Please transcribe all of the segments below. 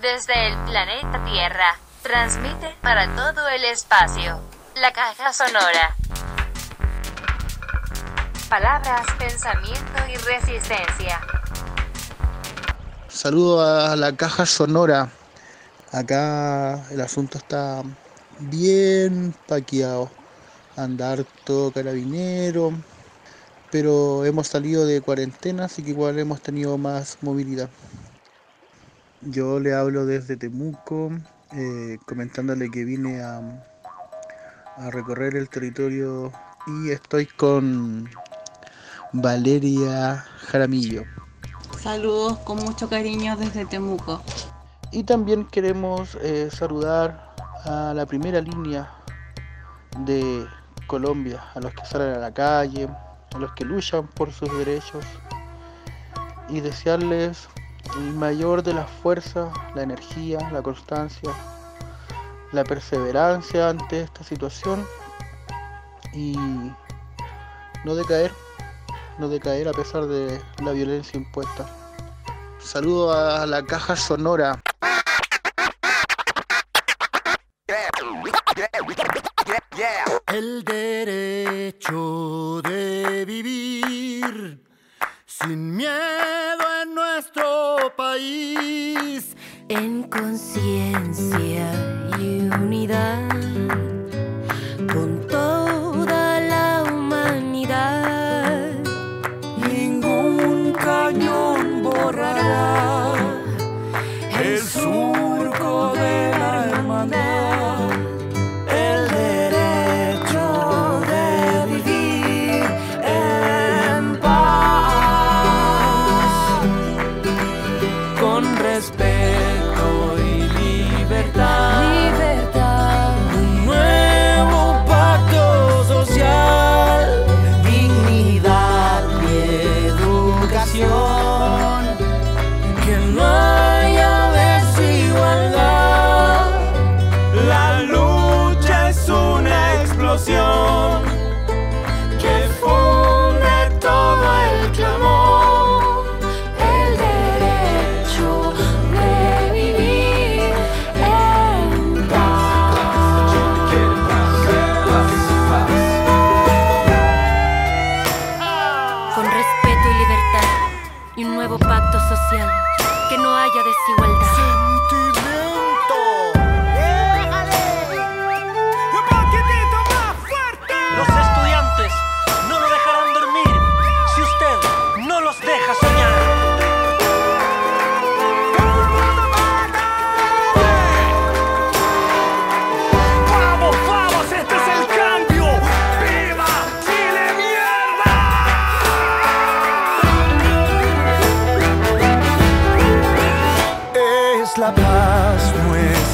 desde el planeta Tierra. Transmite para todo el espacio. La caja sonora. Palabras, pensamiento y resistencia. Saludo a la caja sonora. Acá el asunto está bien paqueado. Andar todo carabinero. Pero hemos salido de cuarentena, así que igual hemos tenido más movilidad. Yo le hablo desde Temuco, eh, comentándole que vine a, a recorrer el territorio y estoy con Valeria Jaramillo. Saludos con mucho cariño desde Temuco. Y también queremos eh, saludar a la primera línea de Colombia, a los que salen a la calle, a los que luchan por sus derechos y desearles el mayor de las fuerzas, la energía, la constancia, la perseverancia ante esta situación y no decaer, no decaer a pesar de la violencia impuesta. Saludo a la caja sonora. El derecho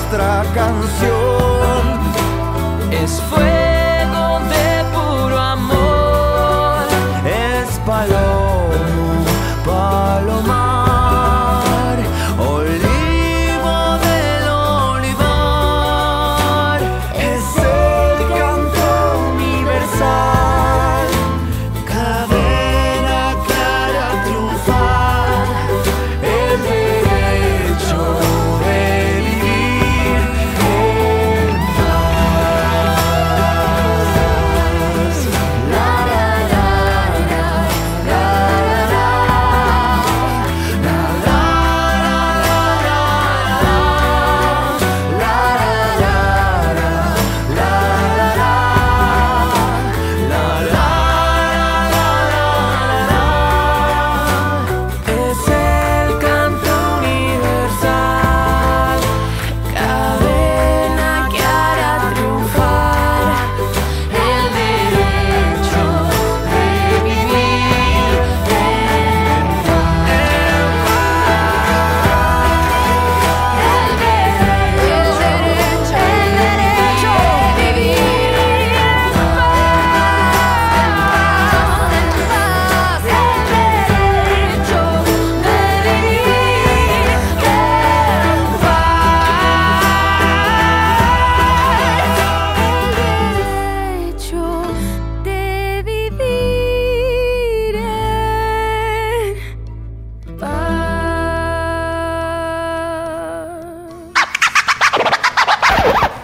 nuestra canción. Es fuego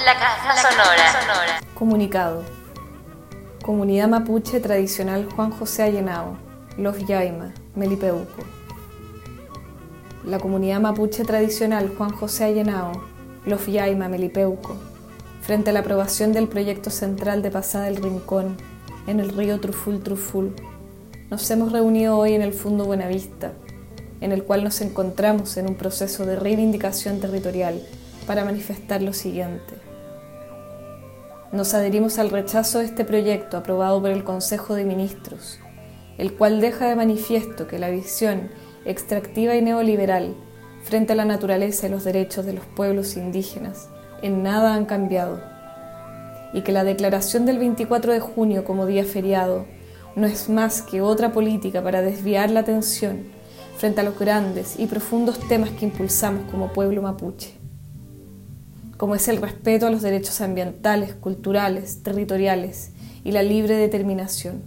La caja sonora. Comunicado. Comunidad mapuche tradicional Juan José Allenao, Los Yaima, Melipeuco. La comunidad mapuche tradicional Juan José Allenao, Los Yaima, Melipeuco, frente a la aprobación del proyecto central de Pasada del Rincón, en el río Truful Truful, nos hemos reunido hoy en el Fundo Buenavista, en el cual nos encontramos en un proceso de reivindicación territorial para manifestar lo siguiente. Nos adherimos al rechazo de este proyecto aprobado por el Consejo de Ministros, el cual deja de manifiesto que la visión extractiva y neoliberal frente a la naturaleza y los derechos de los pueblos indígenas en nada han cambiado, y que la declaración del 24 de junio como día feriado no es más que otra política para desviar la atención frente a los grandes y profundos temas que impulsamos como pueblo mapuche, como es el respeto a los derechos ambientales, culturales, territoriales y la libre determinación.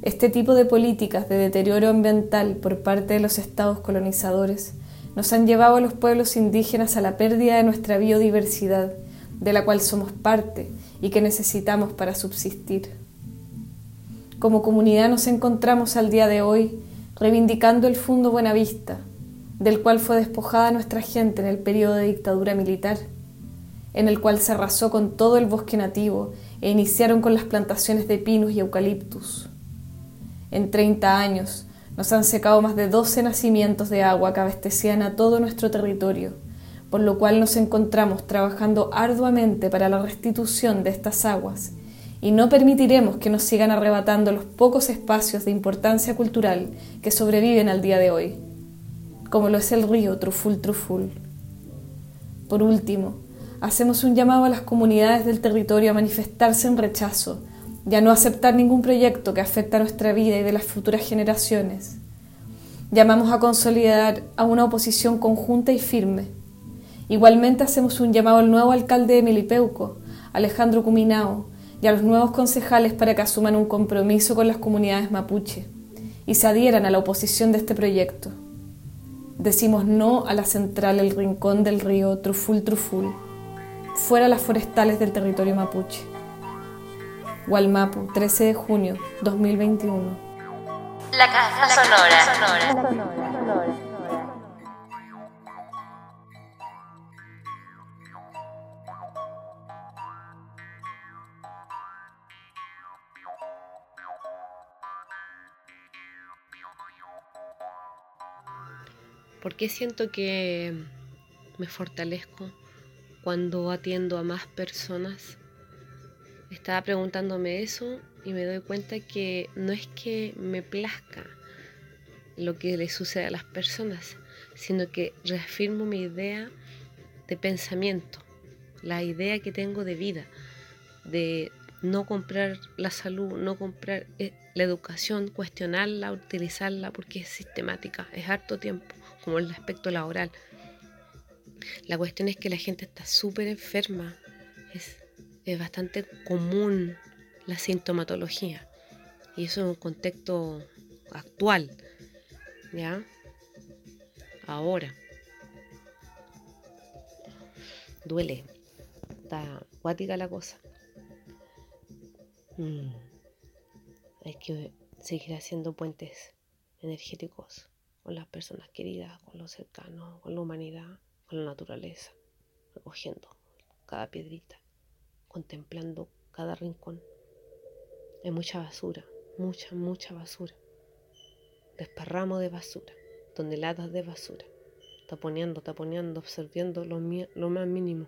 Este tipo de políticas de deterioro ambiental por parte de los estados colonizadores nos han llevado a los pueblos indígenas a la pérdida de nuestra biodiversidad, de la cual somos parte y que necesitamos para subsistir. Como comunidad nos encontramos al día de hoy reivindicando el Fundo Buenavista, del cual fue despojada nuestra gente en el periodo de dictadura militar, en el cual se arrasó con todo el bosque nativo e iniciaron con las plantaciones de pinos y eucaliptus. En 30 años nos han secado más de 12 nacimientos de agua que abastecían a todo nuestro territorio, por lo cual nos encontramos trabajando arduamente para la restitución de estas aguas y no permitiremos que nos sigan arrebatando los pocos espacios de importancia cultural que sobreviven al día de hoy, como lo es el río Truful Truful. Por último, hacemos un llamado a las comunidades del territorio a manifestarse en rechazo y a no aceptar ningún proyecto que afecte a nuestra vida y de las futuras generaciones. Llamamos a consolidar a una oposición conjunta y firme. Igualmente hacemos un llamado al nuevo alcalde de Melipeuco, Alejandro Cuminao, y a los nuevos concejales para que asuman un compromiso con las comunidades mapuche y se adhieran a la oposición de este proyecto. Decimos no a la central El Rincón del Río Truful Truful, fuera las forestales del territorio mapuche. Gualmapu, 13 de junio 2021. La caja sonora. ¿Por qué siento que me fortalezco cuando atiendo a más personas? Estaba preguntándome eso y me doy cuenta que no es que me plazca lo que le sucede a las personas, sino que reafirmo mi idea de pensamiento, la idea que tengo de vida, de no comprar la salud, no comprar eh, la educación, cuestionarla, utilizarla porque es sistemática, es harto tiempo como el aspecto laboral. La cuestión es que la gente está súper enferma. Es, es bastante común la sintomatología. Y eso en un contexto actual. ¿Ya? Ahora. Duele. Está acuática la cosa. Mm. Hay que seguir haciendo puentes energéticos con las personas queridas, con los cercanos, con la humanidad, con la naturaleza, recogiendo cada piedrita, contemplando cada rincón. Hay mucha basura, mucha, mucha basura. Desparramo de basura, toneladas de basura, taponeando, taponeando, absorbiendo lo, lo más mínimo,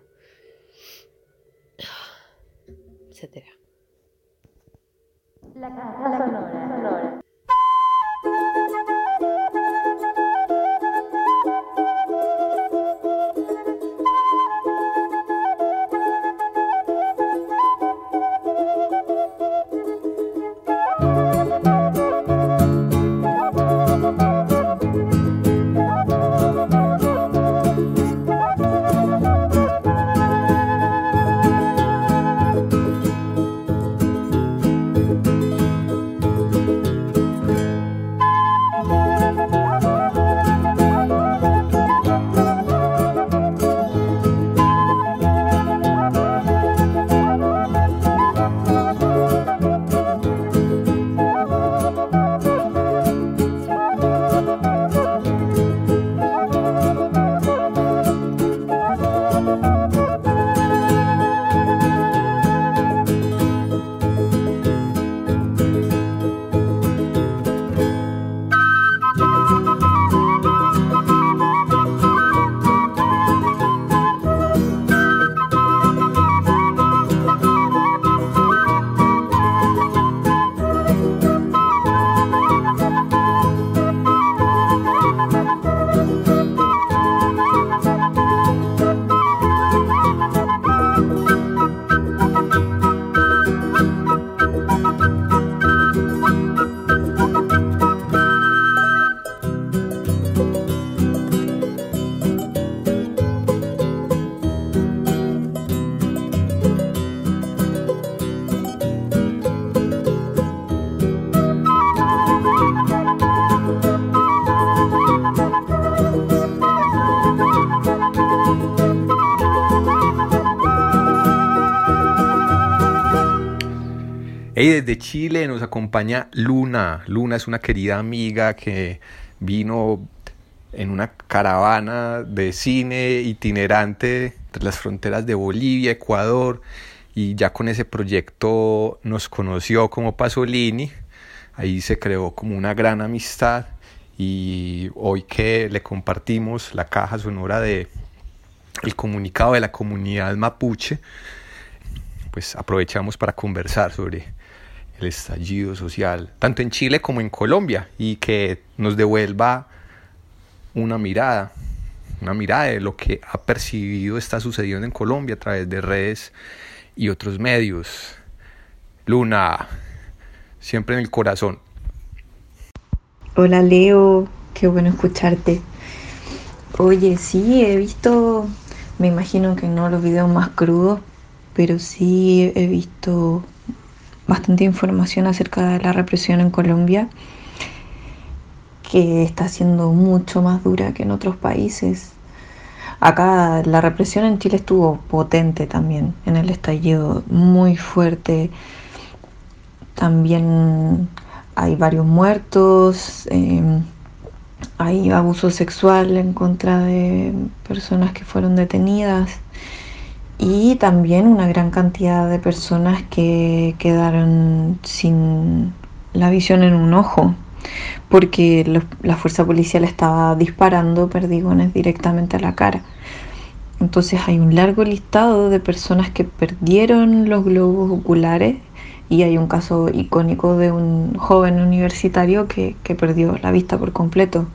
etcétera. La caja sonora. sonora. Hey, desde Chile nos acompaña Luna. Luna es una querida amiga que vino en una caravana de cine itinerante entre las fronteras de Bolivia, Ecuador, y ya con ese proyecto nos conoció como Pasolini. Ahí se creó como una gran amistad y hoy que le compartimos la caja sonora de el comunicado de la comunidad mapuche, pues aprovechamos para conversar sobre el estallido social, tanto en Chile como en Colombia, y que nos devuelva una mirada, una mirada de lo que ha percibido está sucediendo en Colombia a través de redes y otros medios. Luna, siempre en el corazón. Hola Leo, qué bueno escucharte. Oye, sí, he visto, me imagino que no los videos más crudos, pero sí he visto bastante información acerca de la represión en Colombia, que está siendo mucho más dura que en otros países. Acá la represión en Chile estuvo potente también, en el estallido muy fuerte. También hay varios muertos, eh, hay abuso sexual en contra de personas que fueron detenidas y también una gran cantidad de personas que quedaron sin la visión en un ojo porque la fuerza policial estaba disparando perdigones directamente a la cara. Entonces hay un largo listado de personas que perdieron los globos oculares y hay un caso icónico de un joven universitario que, perdió la vista por completo.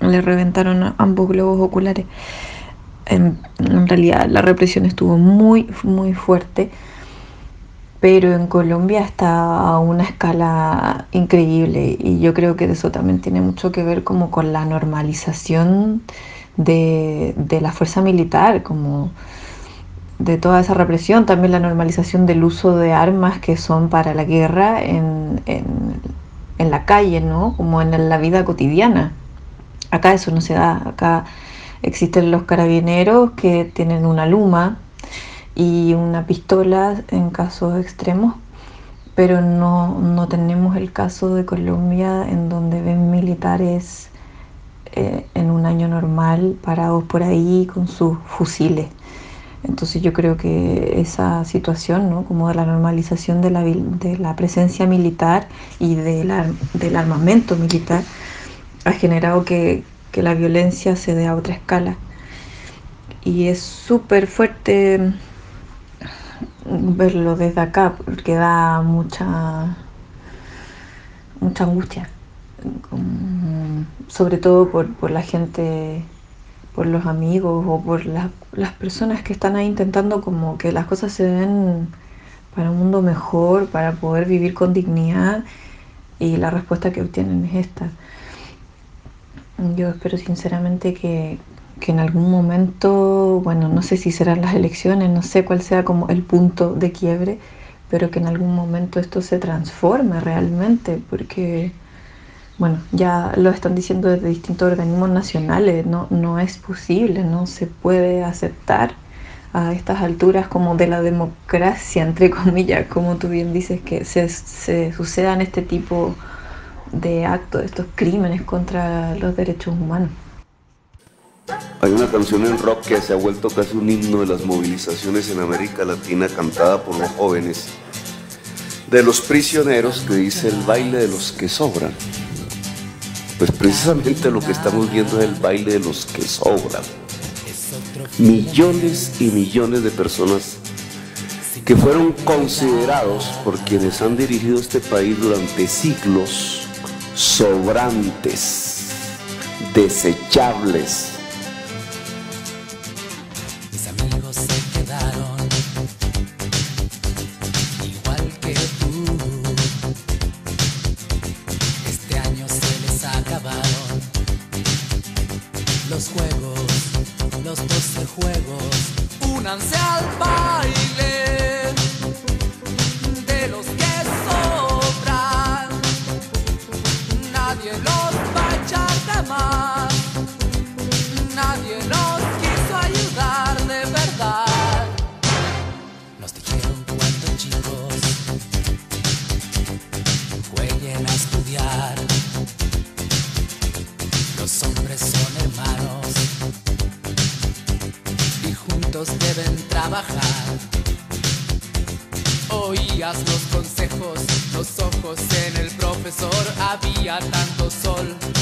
Le reventaron ambos globos oculares. En, en, realidad la represión estuvo muy, muy fuerte, pero en Colombia está a una escala increíble y yo creo que eso también tiene mucho que ver como con la normalización de, de la fuerza militar, como de toda esa represión, también la normalización del uso de armas que son para la guerra en, en, la calle, ¿no? Como en la vida cotidiana. Acá eso no se da, acá existen los carabineros que tienen una luma y una pistola en casos extremos, pero no, no tenemos el caso de Colombia en donde ven militares eh, en un año normal parados por ahí con sus fusiles. Entonces yo creo que esa situación, ¿no? como de la normalización de la, de la presencia militar y de la, del armamento militar, ha generado que, que la violencia se dé a otra escala. Y es súper fuerte verlo desde acá, porque da mucha, mucha angustia, sobre todo por, por la gente por los amigos o por las personas que están ahí intentando como que las cosas se den para un mundo mejor, para poder vivir con dignidad y la respuesta que obtienen es esta. Yo espero sinceramente que, que en algún momento, bueno, no sé si serán las elecciones, no sé cuál sea como el punto de quiebre, pero que en algún momento esto se transforme realmente, porque bueno, ya lo están diciendo desde distintos organismos nacionales, no, no es posible, no se puede aceptar a estas alturas como de la democracia, entre comillas, como tú bien dices, que se, se sucedan este tipo de actos, estos crímenes contra los derechos humanos. Hay una canción en rock que se ha vuelto casi un himno de las movilizaciones en América Latina cantada por los jóvenes, de los prisioneros que dice el baile de los que sobran. Pues precisamente lo que estamos viendo es el baile de los que sobran. Millones y millones de personas que fueron considerados por quienes han dirigido este país durante siglos sobrantes, desechables, había tanto sol